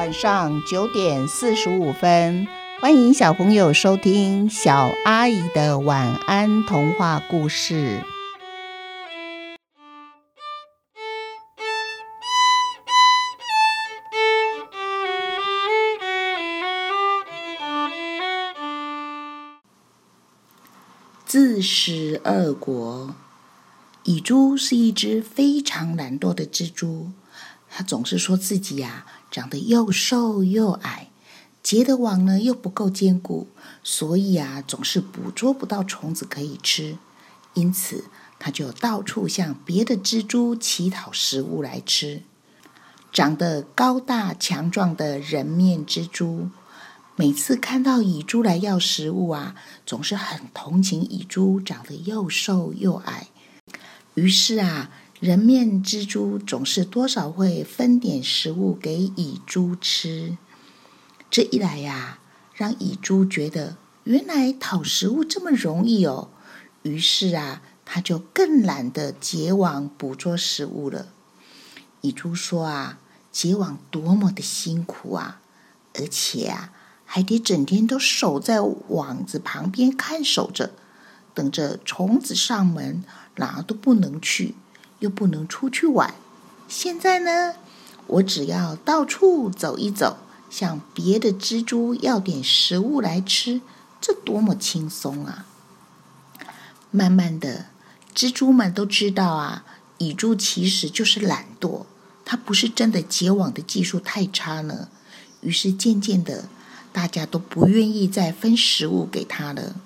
晚上九点四十五分，欢迎小朋友收听小阿姨的晚安童话故事。自食恶果。蚁蛛是一只非常懒惰的蜘蛛，它总是说自己呀、长得又瘦又矮，结的网呢又不够坚固，所以啊总是捕捉不到虫子可以吃，因此它就到处向别的蜘蛛乞讨食物来吃。长得高大强壮的人面蜘蛛。每次看到蚁蛛来要食物啊，总是很同情蚁蛛长得又瘦又矮。于是啊，人面蜘蛛总是多少会分点食物给蚁蛛吃。这一来呀，让蚁蛛觉得原来讨食物这么容易哦。于是啊，它就更懒得结网捕捉食物了。蚁蛛说啊，结网多么的辛苦啊，而且啊。还得整天都守在网子旁边看守着，等着虫子上门，哪都不能去，又不能出去玩。现在呢，我只要到处走一走，向别的蜘蛛要点食物来吃，这多么轻松啊！慢慢的，蜘蛛们都知道啊，蚁蛛其实就是懒惰，它不是真的结网的技术太差呢。于是渐渐的。大家都不愿意再分食物给它了。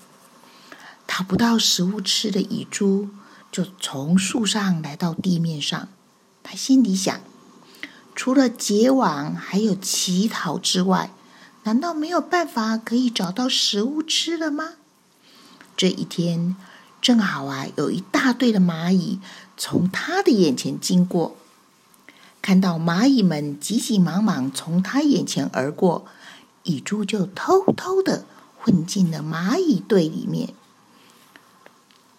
讨不到食物吃的蚁蛛，就从树上来到地面上。他心里想：除了结网还有乞讨之外，难道没有办法可以找到食物吃了吗？这一天正好啊，有一大队的蚂蚁从他的眼前经过，看到蚂蚁们急急忙忙从他眼前而过。蚁蛛就偷偷的混进了蚂蚁队里面。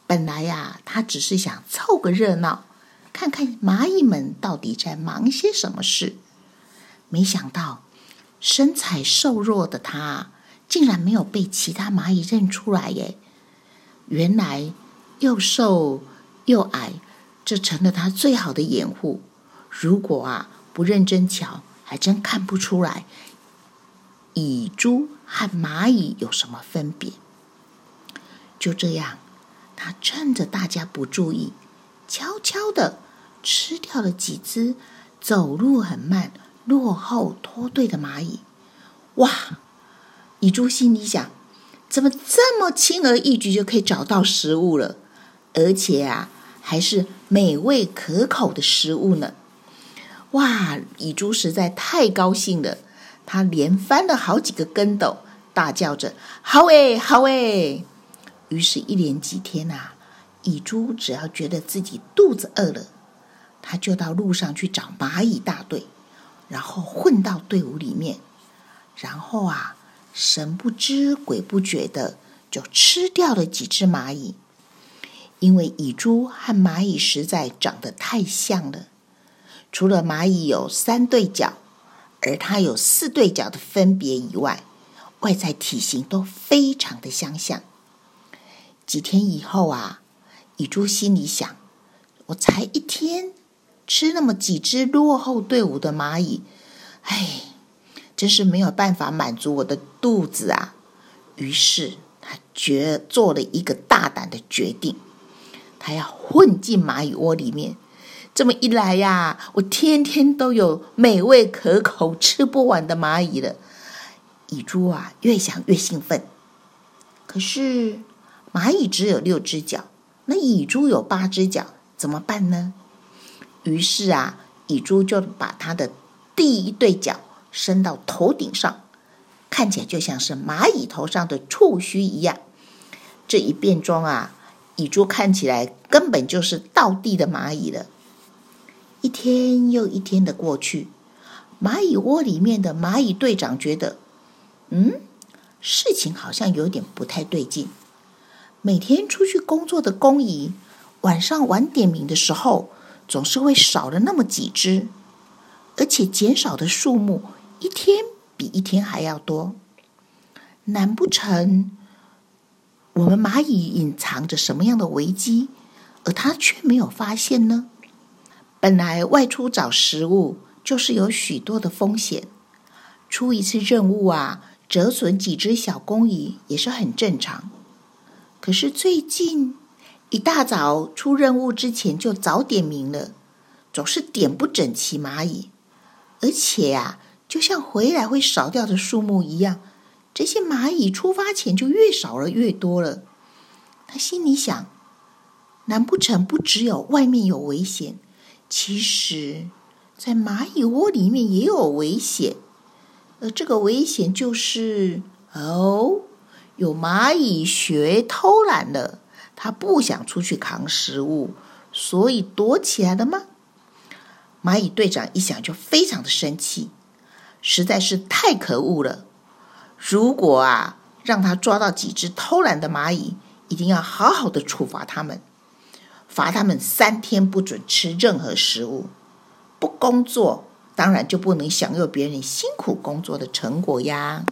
本来呀，他只是想凑个热闹，看看蚂蚁们到底在忙些什么事。没想到，身材瘦弱的他，竟然没有被其他蚂蚁认出来耶！原来，又瘦又矮，这成了他最好的掩护。如果啊，不认真瞧，还真看不出来。蚁蛛和蚂蚁有什么分别？就这样，他趁着大家不注意，悄悄地吃掉了几只走路很慢、落后脱队的蚂蚁。哇！蚁蛛心里想：怎么这么轻而易举就可以找到食物了？而且啊，还是美味可口的食物呢！哇！蚁蛛实在太高兴了。他连翻了好几个跟斗，大叫着：“好诶，好诶！”于是，一连几天啊，蚁蛛只要觉得自己肚子饿了，他就到路上去找蚂蚁大队，然后混到队伍里面，然后啊，神不知鬼不觉的就吃掉了几只蚂蚁。因为蚁蛛和蚂蚁实在长得太像了，除了蚂蚁有三对脚。而它有四对脚的分别以外，外在体型都非常的相像。几天以后啊，蚁蛛心里想：我才一天吃那么几只落后队伍的蚂蚁，哎，真是没有办法满足我的肚子啊！于是他决做了一个大胆的决定，他要混进蚂蚁窝里面。这么一来呀，我天天都有美味可口、吃不完的蚂蚁了。蚁蛛啊，越想越兴奋。可是蚂蚁只有六只脚，那蚁蛛有八只脚，怎么办呢？于是啊，蚁蛛就把它的第一对脚伸到头顶上，看起来就像是蚂蚁头上的触须一样。这一变装啊，蚁蛛看起来根本就是倒地的蚂蚁了。一天又一天的过去，蚂蚁窝里面的蚂蚁队长觉得，嗯，事情好像有点不太对劲。每天出去工作的工蚁，晚上晚点名的时候，总是会少了那么几只，而且减少的数目一天比一天还要多。难不成我们蚂蚁隐藏着什么样的危机，而它却没有发现呢？本来外出找食物就是有许多的风险，出一次任务啊，折损几只小工蚁也是很正常。可是最近一大早出任务之前就早点名了，总是点不整齐蚂蚁，而且呀、啊，就像回来会少掉的数目一样，这些蚂蚁出发前就越少了越多了。他心里想：难不成不只有外面有危险，其实，在蚂蚁窝里面也有危险，而这个危险就是哦。有蚂蚁学偷懒了，它不想出去扛食物，所以躲起来了吗？蚂蚁队长一想就非常的生气，实在是太可恶了。如果啊，让他抓到几只偷懒的蚂蚁，一定要好好的处罚他们，罚他们三天不准吃任何食物，不工作，当然就不能享用别人辛苦工作的成果呀。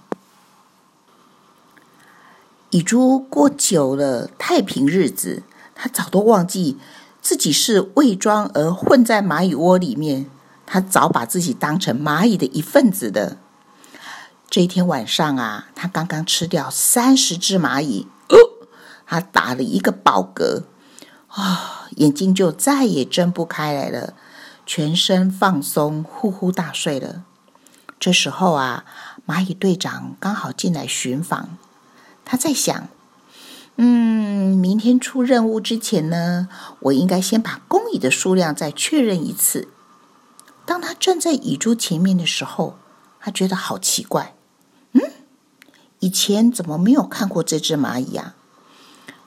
蚁蛛过久了太平日子，他早都忘记自己是伪装而混在蚂蚁窝里面。他早把自己当成蚂蚁的一份子的。这一天晚上啊，他刚刚吃掉三十只蚂蚁，哦，他打了一个饱嗝，啊、眼睛就再也睁不开来了，全身放松，呼呼大睡了。这时候啊，蚂蚁队长刚好进来巡访。他在想，嗯，明天出任务之前呢，我应该先把工蚁的数量再确认一次。当他站在蚁蛛前面的时候，他觉得好奇怪，嗯，以前怎么没有看过这只蚂蚁啊？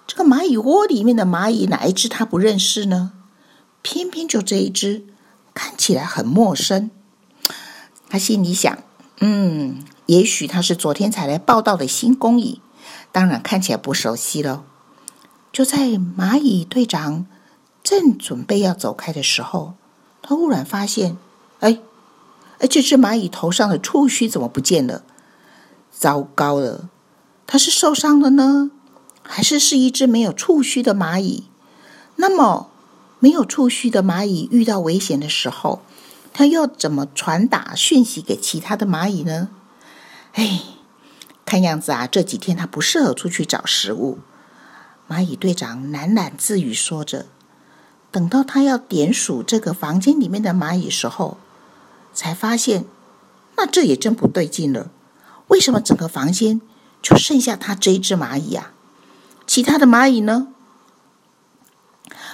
这个蚂蚁窝里面的蚂蚁哪一只他不认识呢？偏偏就这一只，看起来很陌生。他心里想，嗯，也许他是昨天才来报道的新工蚁。当然看起来不熟悉了。就在蚂蚁队长正准备要走开的时候，他忽然发现，哎，哎，这只蚂蚁头上的触须怎么不见了？糟糕了，它是受伤了呢，还是是一只没有触须的蚂蚁？那么，没有触须的蚂蚁遇到危险的时候，它要怎么传达讯息给其他的蚂蚁呢？哎。看样子啊，这几天他不适合出去找食物。蚂蚁队长喃喃自语说着。等到他要点数这个房间里面的蚂蚁时候，才发现，那这也真不对劲了。为什么整个房间就剩下他这一只蚂蚁啊？其他的蚂蚁呢？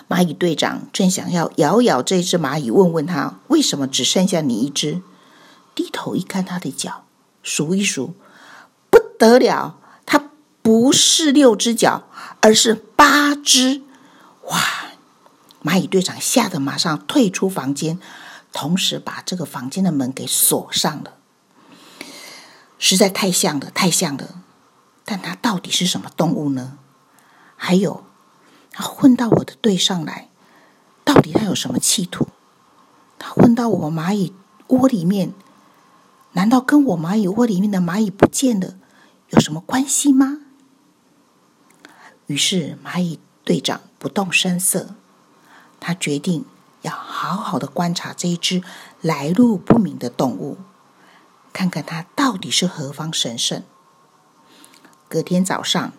蚂蚁队长正想要咬咬这只蚂蚁，问问他为什么只剩下你一只，低头一看他的脚，数一数。得了，它不是六只脚，而是八只！哇！蚂蚁队长吓得马上退出房间，同时把这个房间的门给锁上了。实在太像了，太像了！但它到底是什么动物呢？还有，它混到我的队上来，到底它有什么企图？它混到我蚂蚁窝里面，难道跟我蚂蚁窝里面的蚂蚁不见了？有什么关系吗？于是蚂蚁队长不动声色，他决定要好好的观察这一只来路不明的动物，看看它到底是何方神圣。隔天早上，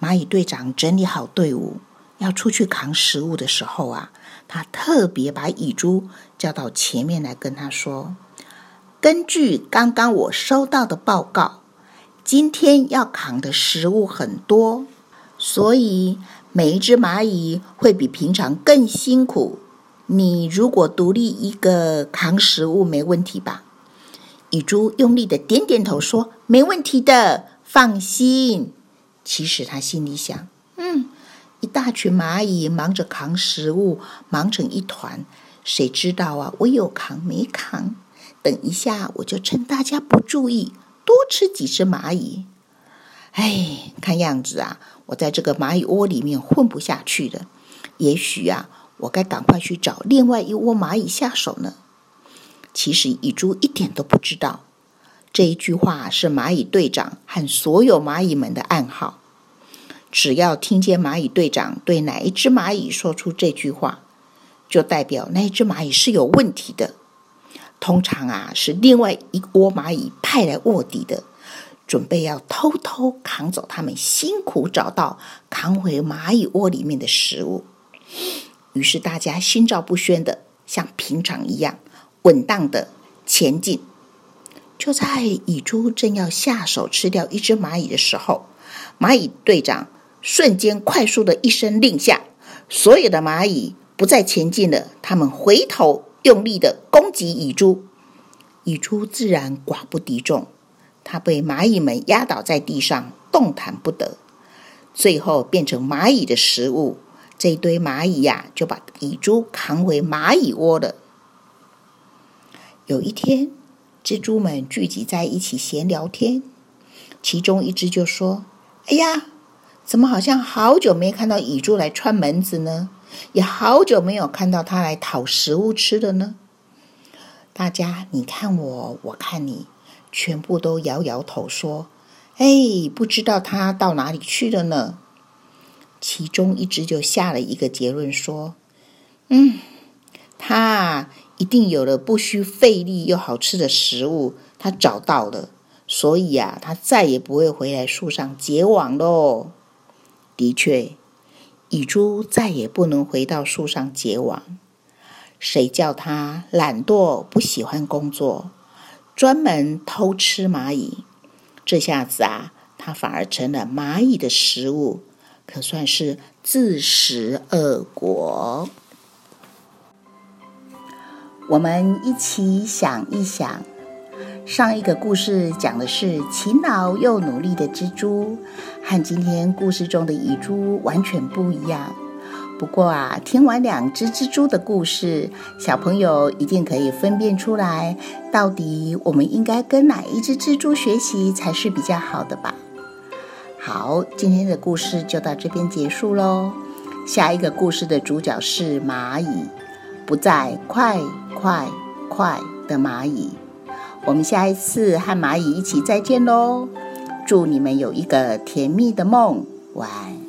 蚂蚁队长整理好队伍要出去扛食物的时候啊，他特别把蚁蛛叫到前面来跟他说：“根据刚刚我收到的报告。”今天要扛的食物很多，所以每一只蚂蚁会比平常更辛苦。你如果独立一个扛食物，没问题吧？蚁蛛用力的点点头，说：“没问题的，放心。”其实他心里想：“嗯，一大群蚂蚁忙着扛食物，忙成一团，谁知道啊？我有扛没扛？等一下，我就趁大家不注意。”多吃几只蚂蚁，哎，看样子啊，我在这个蚂蚁窝里面混不下去了。也许啊，我该赶快去找另外一窝蚂蚁下手呢。其实蚁蛛一点都不知道，这一句话是蚂蚁队长和所有蚂蚁们的暗号。只要听见蚂蚁队长对哪一只蚂蚁说出这句话，就代表那只蚂蚁是有问题的。通常啊，是另外一窝蚂蚁派来卧底的，准备要偷偷扛走他们辛苦找到、扛回蚂蚁窝里面的食物。于是大家心照不宣的，像平常一样稳当的前进。就在蚁蛛正要下手吃掉一只蚂蚁的时候，蚂蚁队长。瞬间，快速的一声令下，所有的蚂蚁不再前进了。他们回头用力的攻击蚁蛛，蚁蛛自然寡不敌众，它被蚂蚁们压倒在地上，动弹不得，最后变成蚂蚁的食物。这一堆蚂蚁呀，就把蚁蛛扛回蚂蚁窝了。有一天，蜘蛛们聚集在一起闲聊天，其中一只就说：“哎呀！”怎么好像好久没看到蚁蛛来串门子呢？也好久没有看到它来讨食物吃的呢？大家你看我，我看你，全部都摇摇头说：“哎，不知道它到哪里去了呢？”其中一只就下了一个结论说：“嗯，它一定有了不需费力又好吃的食物，它找到了，所以啊，它再也不会回来树上结网喽。”的确，蚁蛛再也不能回到树上结网。谁叫它懒惰，不喜欢工作，专门偷吃蚂蚁？这下子啊，它反而成了蚂蚁的食物，可算是自食恶果。我们一起想一想。上一个故事讲的是勤劳又努力的蜘蛛，和今天故事中的蚁蛛完全不一样。不过啊，听完两只蜘蛛的故事，小朋友一定可以分辨出来，到底我们应该跟哪一只蜘蛛学习才是比较好的吧？好，今天的故事就到这边结束喽。下一个故事的主角是蚂蚁，不再快快快的蚂蚁。我们下一次和蚂蚁一起再见喽！祝你们有一个甜蜜的梦，晚安。